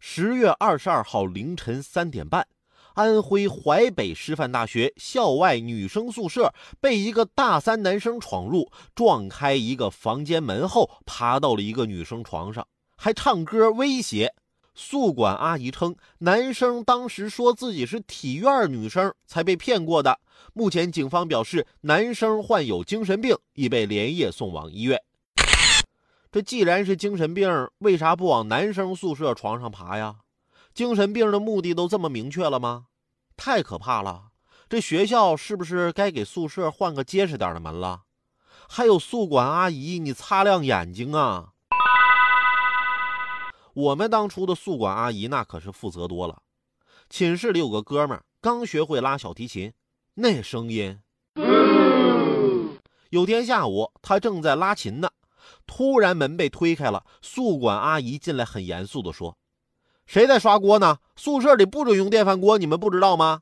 十月二十二号凌晨三点半，安徽淮北师范大学校外女生宿舍被一个大三男生闯入，撞开一个房间门后，爬到了一个女生床上，还唱歌威胁。宿管阿姨称，男生当时说自己是体院女生，才被骗过的。目前，警方表示，男生患有精神病，已被连夜送往医院。这既然是精神病，为啥不往男生宿舍床上爬呀？精神病的目的都这么明确了吗？太可怕了！这学校是不是该给宿舍换个结实点的门了？还有宿管阿姨，你擦亮眼睛啊！我们当初的宿管阿姨那可是负责多了。寝室里有个哥们儿刚学会拉小提琴，那声音。有天下午，他正在拉琴呢。突然门被推开了，宿管阿姨进来，很严肃地说：“谁在刷锅呢？宿舍里不准用电饭锅，你们不知道吗？”